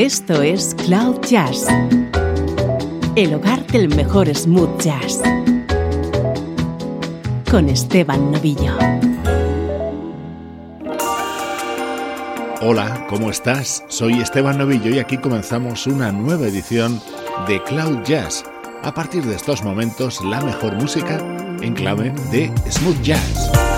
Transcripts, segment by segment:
Esto es Cloud Jazz, el hogar del mejor smooth jazz, con Esteban Novillo. Hola, ¿cómo estás? Soy Esteban Novillo y aquí comenzamos una nueva edición de Cloud Jazz. A partir de estos momentos, la mejor música en clave de smooth jazz.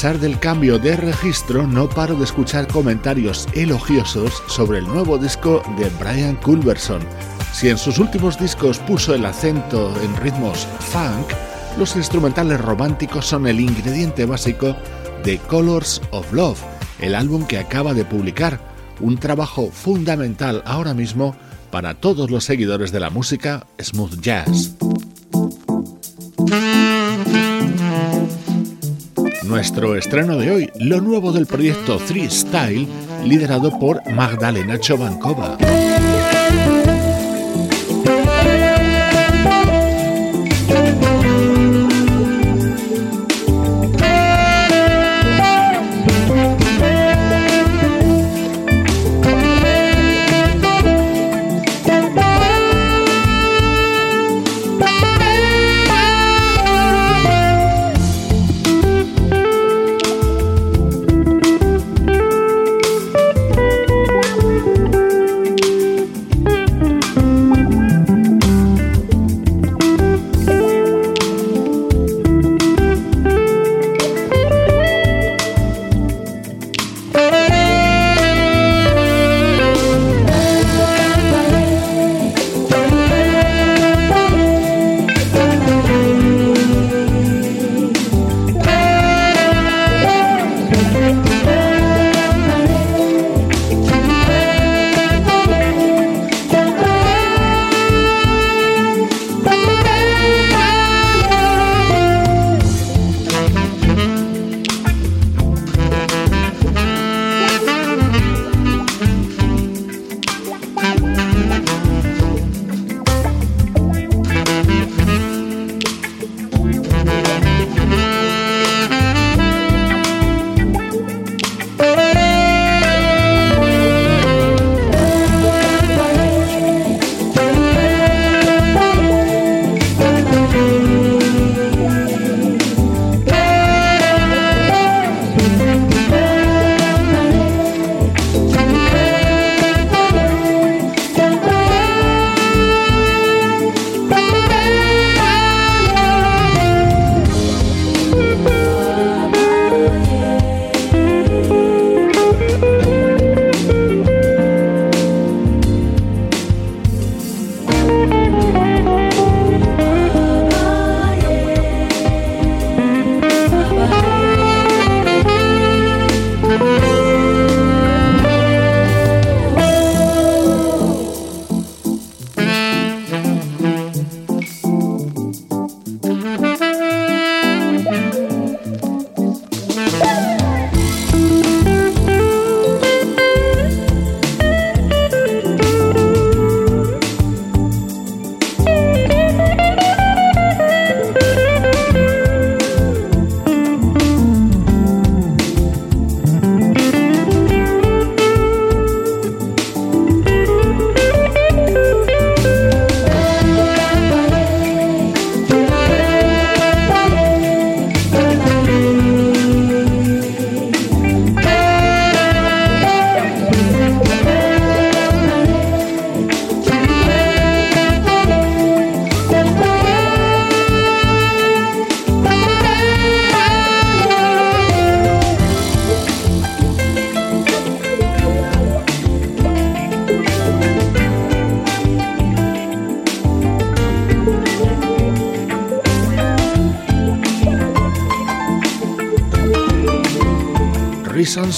Pesar del cambio de registro, no paro de escuchar comentarios elogiosos sobre el nuevo disco de Brian Culberson. Si en sus últimos discos puso el acento en ritmos funk, los instrumentales románticos son el ingrediente básico de Colors of Love, el álbum que acaba de publicar, un trabajo fundamental ahora mismo para todos los seguidores de la música smooth jazz. Nuestro estreno de hoy, lo nuevo del proyecto Three Style, liderado por Magdalena Chovankova.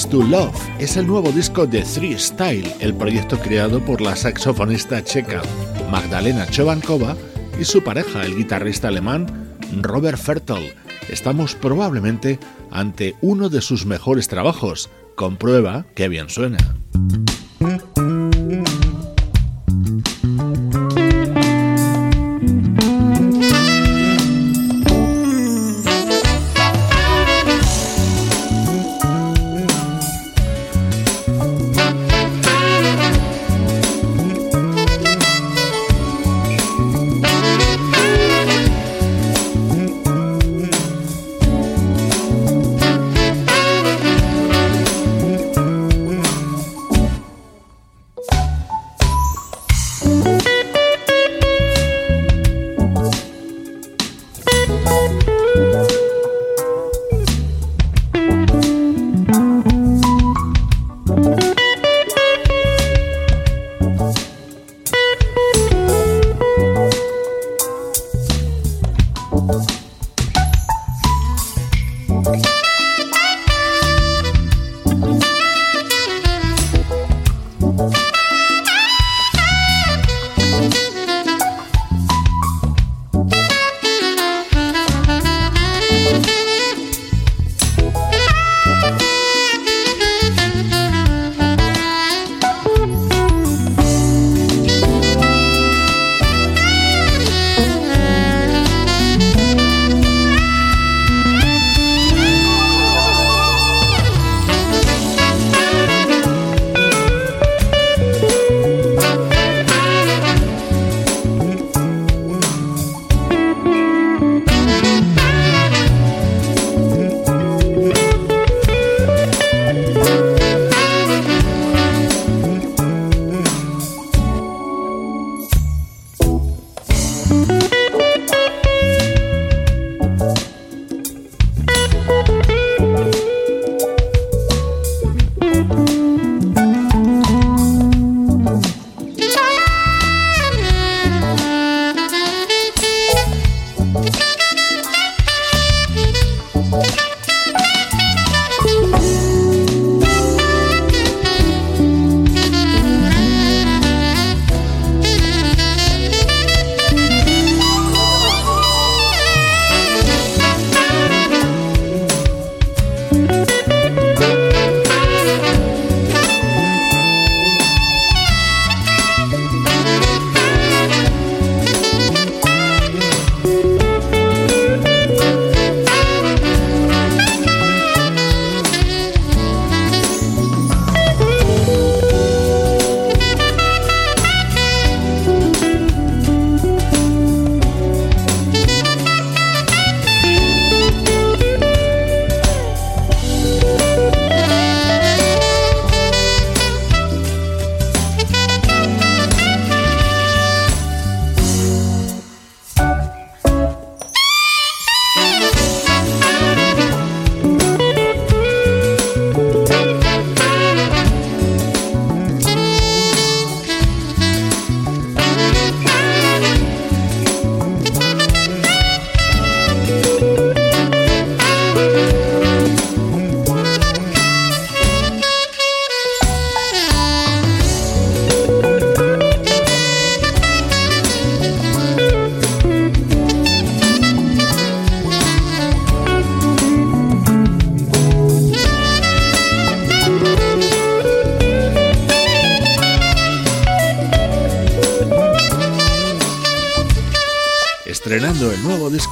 To Love es el nuevo disco de Three Style, el proyecto creado por la saxofonista checa Magdalena Chovankova y su pareja, el guitarrista alemán Robert Fertel. Estamos probablemente ante uno de sus mejores trabajos. Comprueba que bien suena.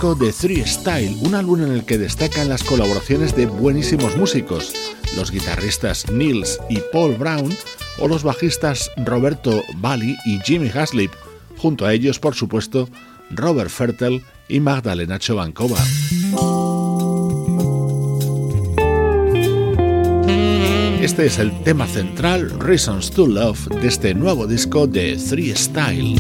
De Three Style, un álbum en el que destacan las colaboraciones de buenísimos músicos, los guitarristas Nils y Paul Brown o los bajistas Roberto Bali y Jimmy Haslip, junto a ellos, por supuesto, Robert Fertel y Magdalena Chovankova. Este es el tema central, Reasons to Love, de este nuevo disco de Three Style.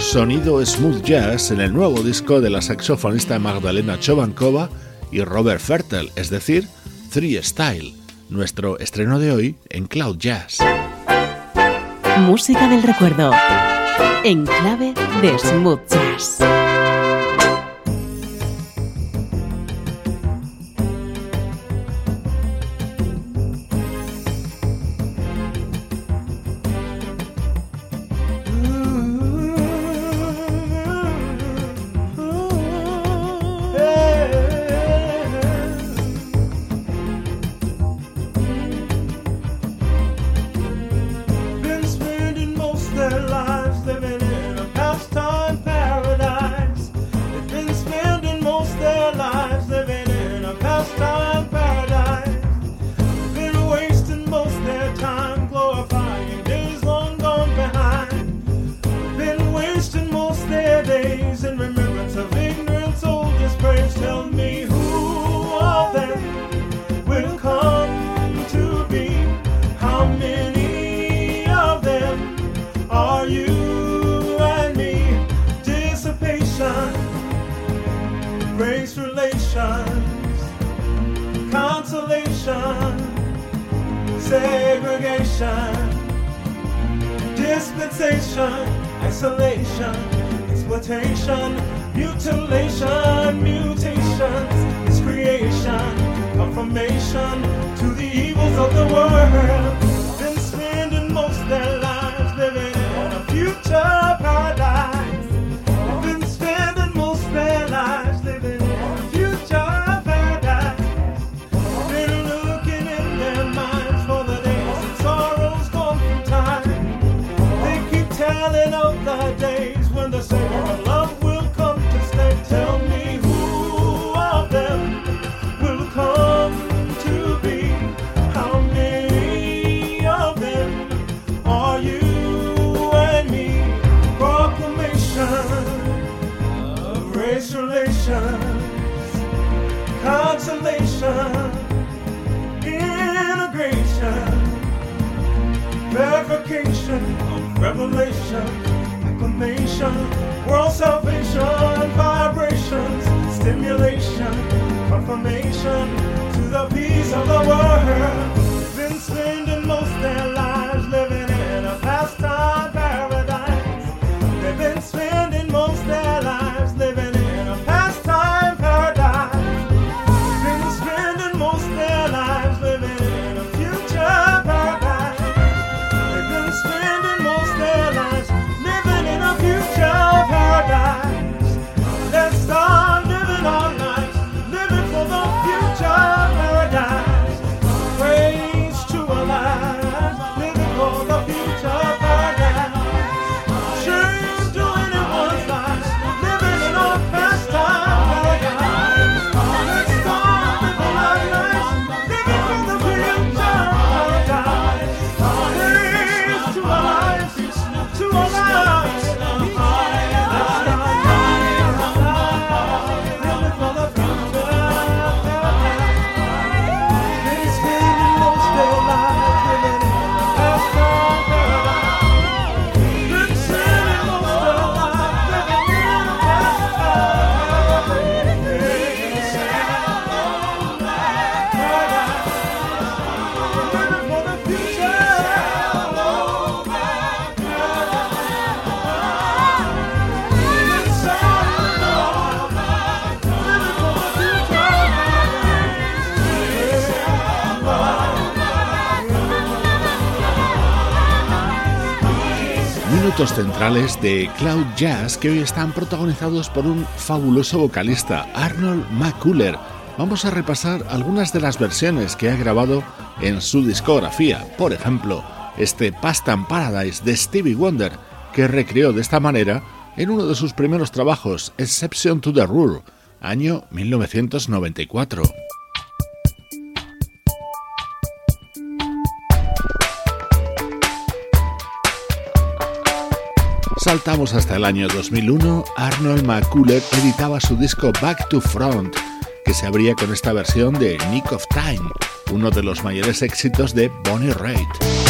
Sonido smooth jazz en el nuevo disco de la saxofonista Magdalena Chovankova y Robert Fertel, es decir, Three Style, nuestro estreno de hoy en Cloud Jazz. Música del recuerdo, en clave de smooth jazz. Revelation, acclamation, world salvation, vibrations, stimulation, confirmation to the peace of the world. Centrales de Cloud Jazz que hoy están protagonizados por un fabuloso vocalista, Arnold McCuller. Vamos a repasar algunas de las versiones que ha grabado en su discografía. Por ejemplo, este Past and Paradise de Stevie Wonder, que recreó de esta manera en uno de sus primeros trabajos, Exception to the Rule, año 1994. Saltamos hasta el año 2001, Arnold McCuller editaba su disco Back to Front, que se abría con esta versión de Nick of Time, uno de los mayores éxitos de Bonnie Raitt.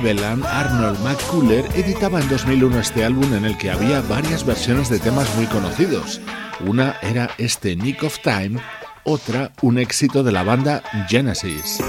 Cleveland, Arnold McCuller, editaba en 2001 este álbum en el que había varias versiones de temas muy conocidos. Una era este Nick of Time, otra un éxito de la banda Genesis.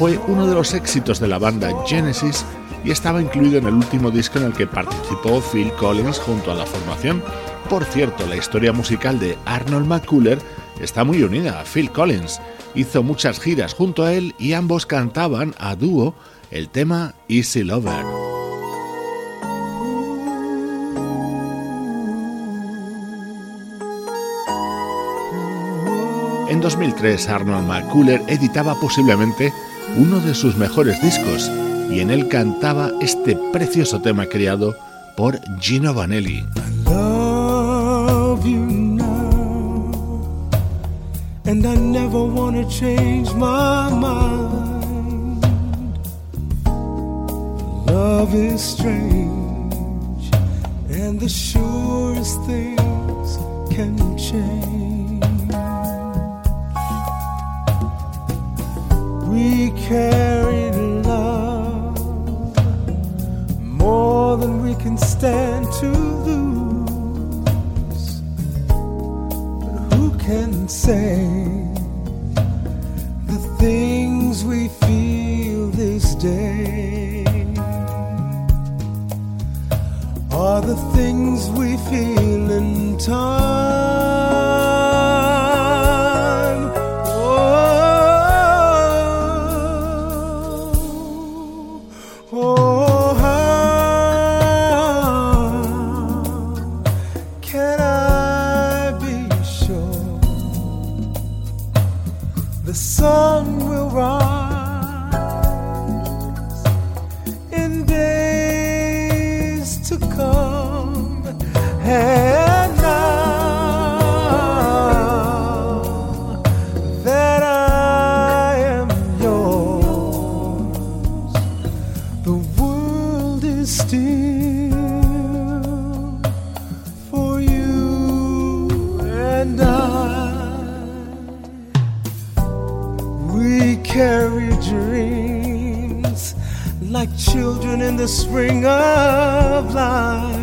Fue uno de los éxitos de la banda Genesis y estaba incluido en el último disco en el que participó Phil Collins junto a la formación. Por cierto, la historia musical de Arnold McCuller está muy unida a Phil Collins. Hizo muchas giras junto a él y ambos cantaban a dúo el tema Easy Lover. En 2003 Arnold McCuller editaba posiblemente uno de sus mejores discos, y en él cantaba este precioso tema creado por Gino Vanelli. and I never wanna change my mind. Love is strange, and the surest things can change. Carried love more than we can stand to lose. But who can say the things we feel this day are the things we feel in time? the spring of life.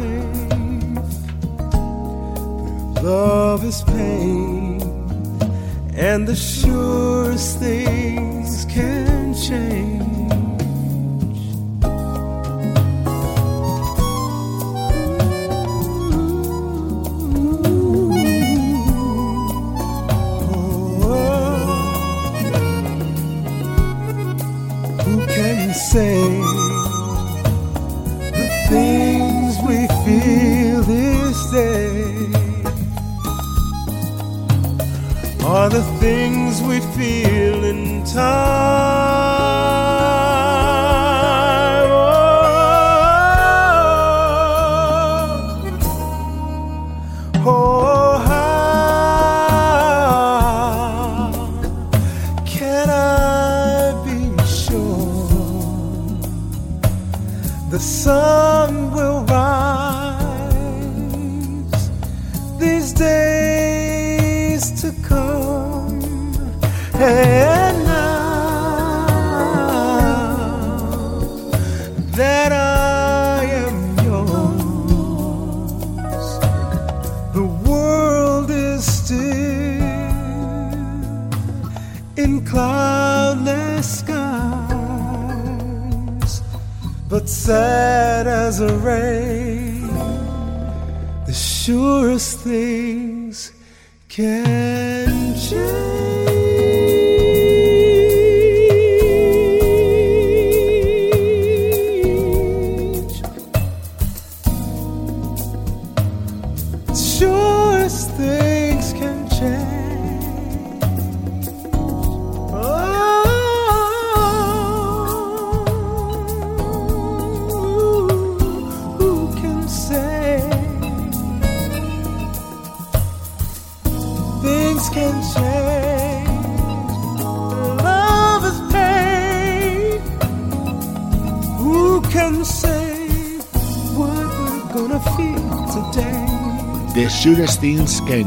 Love is pain, and the surest thing feeling tired.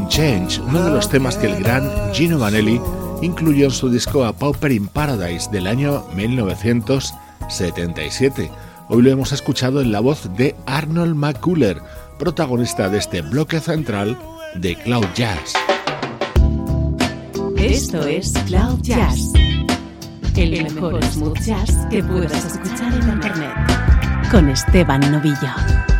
Change, uno de los temas que el gran Gino Vanelli incluyó en su disco A Pauper in Paradise del año 1977. Hoy lo hemos escuchado en la voz de Arnold McCuller, protagonista de este bloque central de Cloud Jazz. Esto es Cloud Jazz, el mejor smooth jazz que puedas escuchar en Internet, con Esteban Novillo.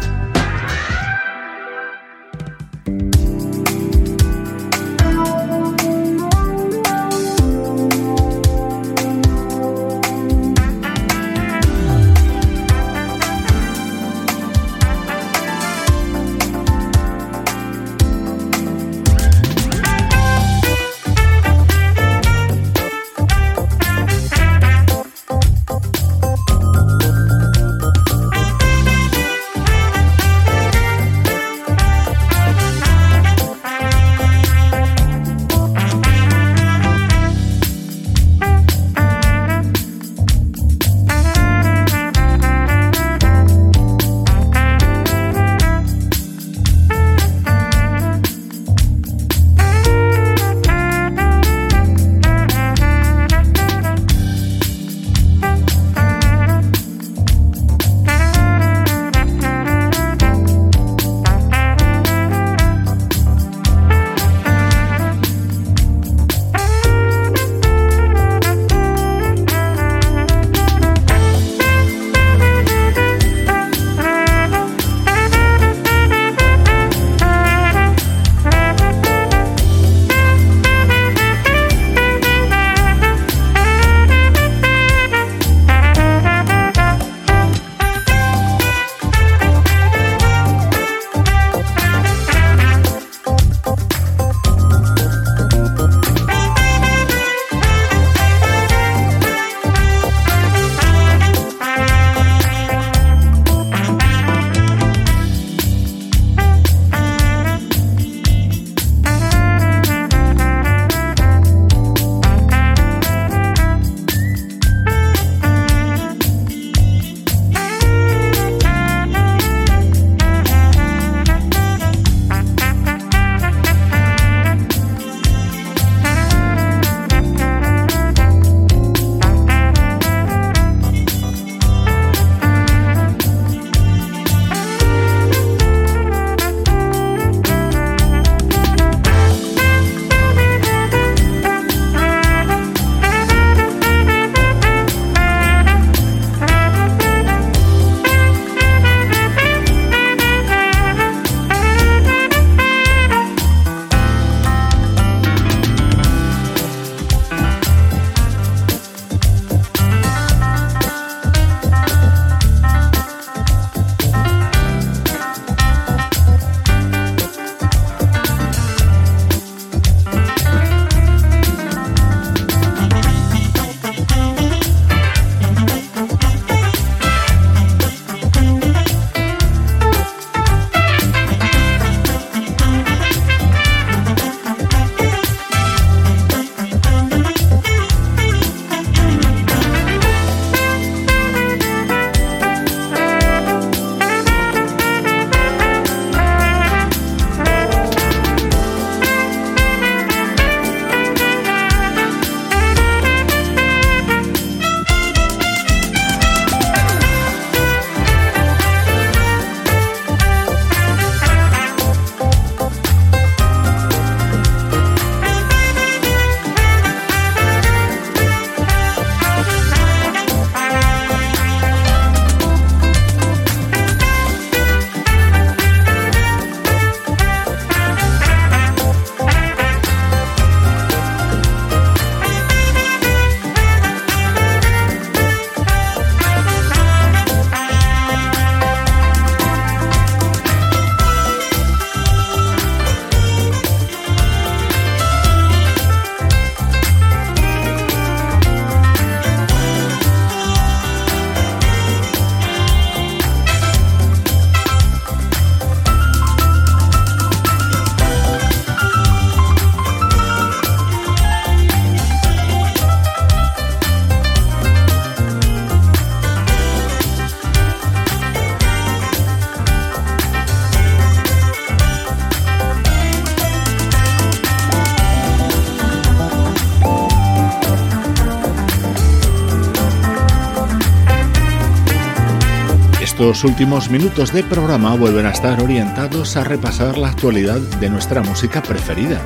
Estos últimos minutos de programa vuelven a estar orientados a repasar la actualidad de nuestra música preferida.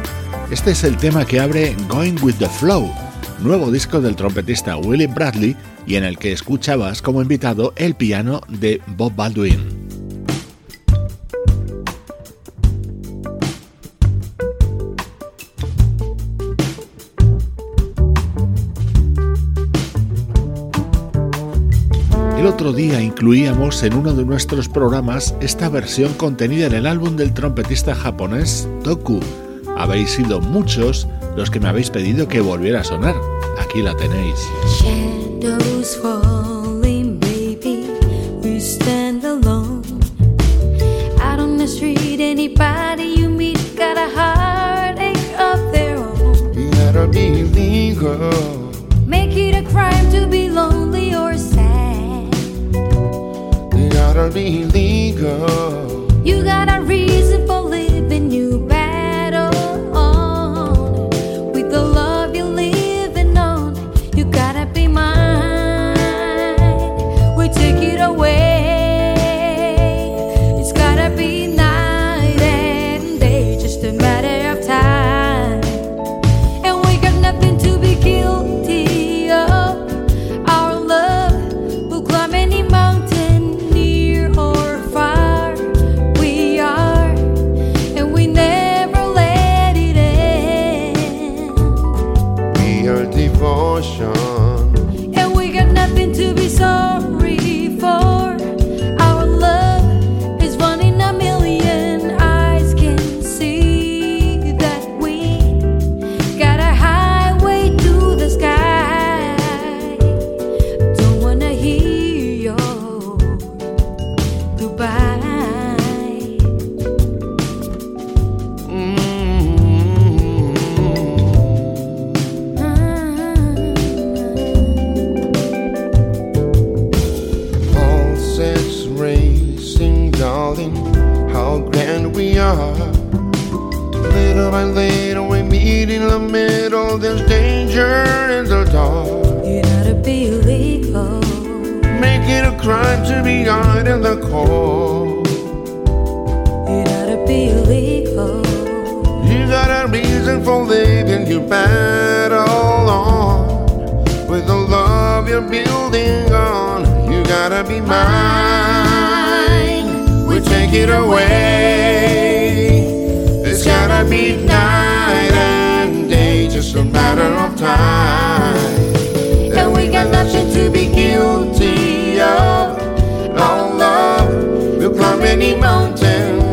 Este es el tema que abre Going with the Flow, nuevo disco del trompetista Willie Bradley y en el que escuchabas como invitado el piano de Bob Baldwin. Incluíamos en uno de nuestros programas esta versión contenida en el álbum del trompetista japonés Toku. Habéis sido muchos los que me habéis pedido que volviera a sonar. Aquí la tenéis. be legal. there's danger in the dark. You gotta be legal. Make it a crime to be out in the cold. You gotta be legal. You got a reason for living, you battle on. With the love you're building on, you gotta be mine. We take it away. It's gotta be time. And we got nothing to be guilty of. On love, we'll climb any mountain.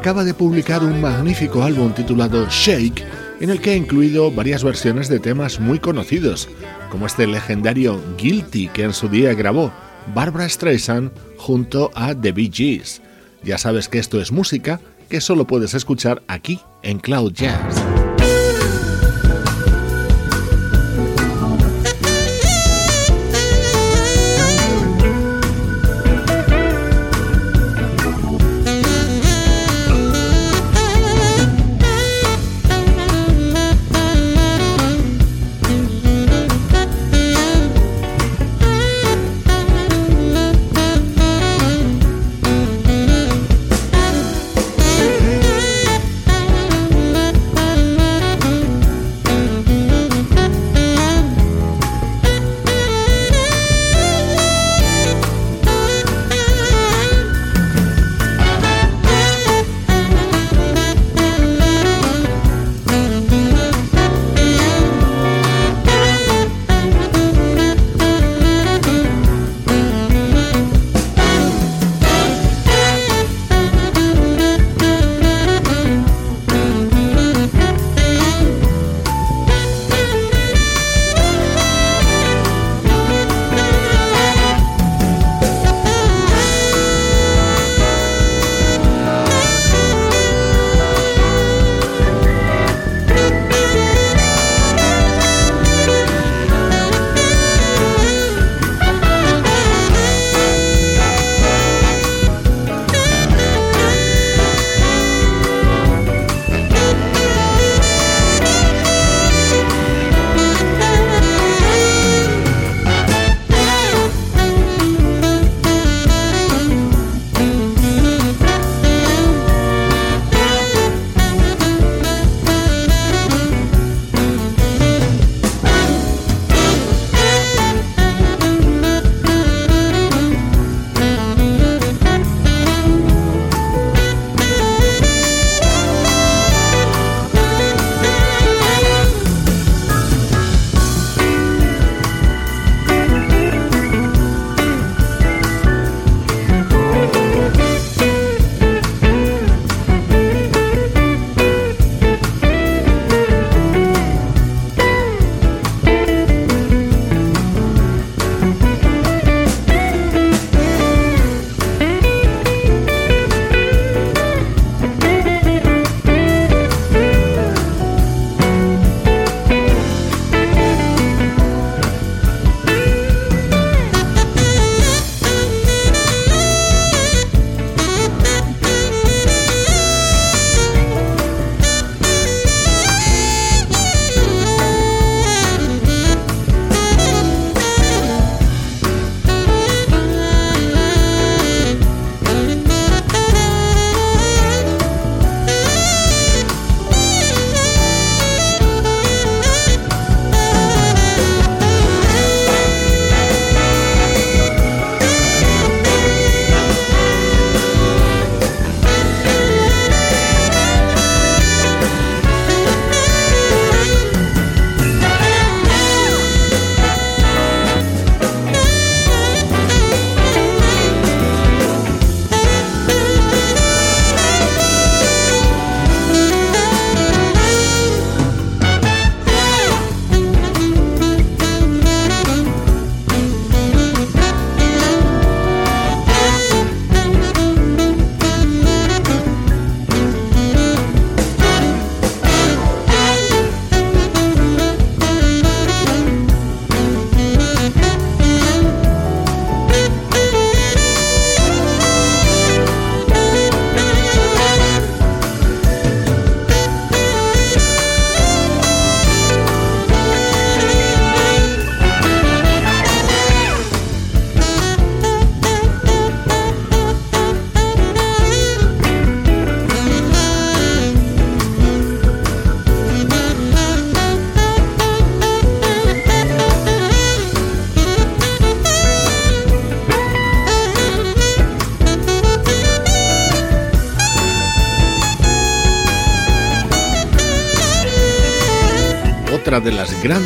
Acaba de publicar un magnífico álbum titulado Shake, en el que ha incluido varias versiones de temas muy conocidos, como este legendario Guilty que en su día grabó Barbara Streisand junto a The Bee Gees. Ya sabes que esto es música que solo puedes escuchar aquí en Cloud Jazz.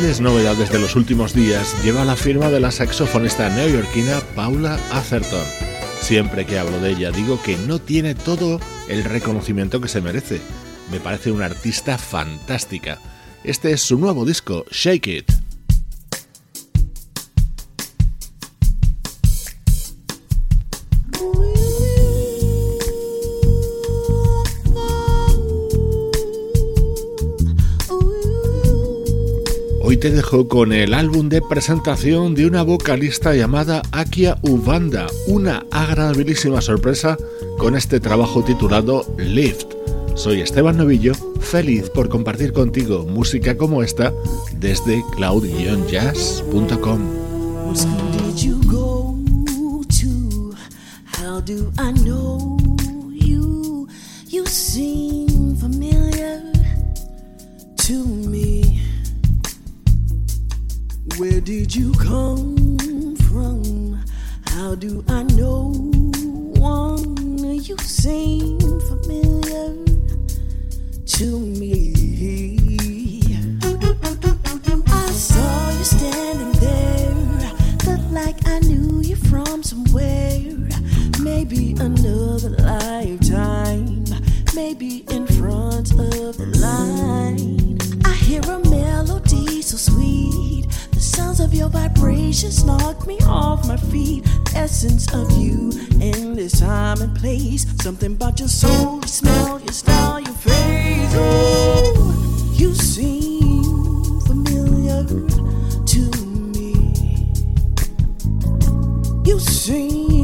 Grandes novedades de los últimos días lleva la firma de la saxofonista neoyorquina Paula Atherton. Siempre que hablo de ella digo que no tiene todo el reconocimiento que se merece. Me parece una artista fantástica. Este es su nuevo disco, Shake It. Te dejo con el álbum de presentación de una vocalista llamada Akia Ubanda, una agradabilísima sorpresa con este trabajo titulado Lift. Soy Esteban Novillo, feliz por compartir contigo música como esta desde cloud-jazz.com. Where did you come from? How do I know one? You seem familiar to me. I saw you standing there, looked like I knew you from somewhere. Maybe another lifetime, maybe in front of the line. I hear a melody so sweet sounds of your vibrations knock me off my feet. The Essence of you in this time and place. Something about your soul, your smell, your style, your face. Oh, you seem familiar to me. You seem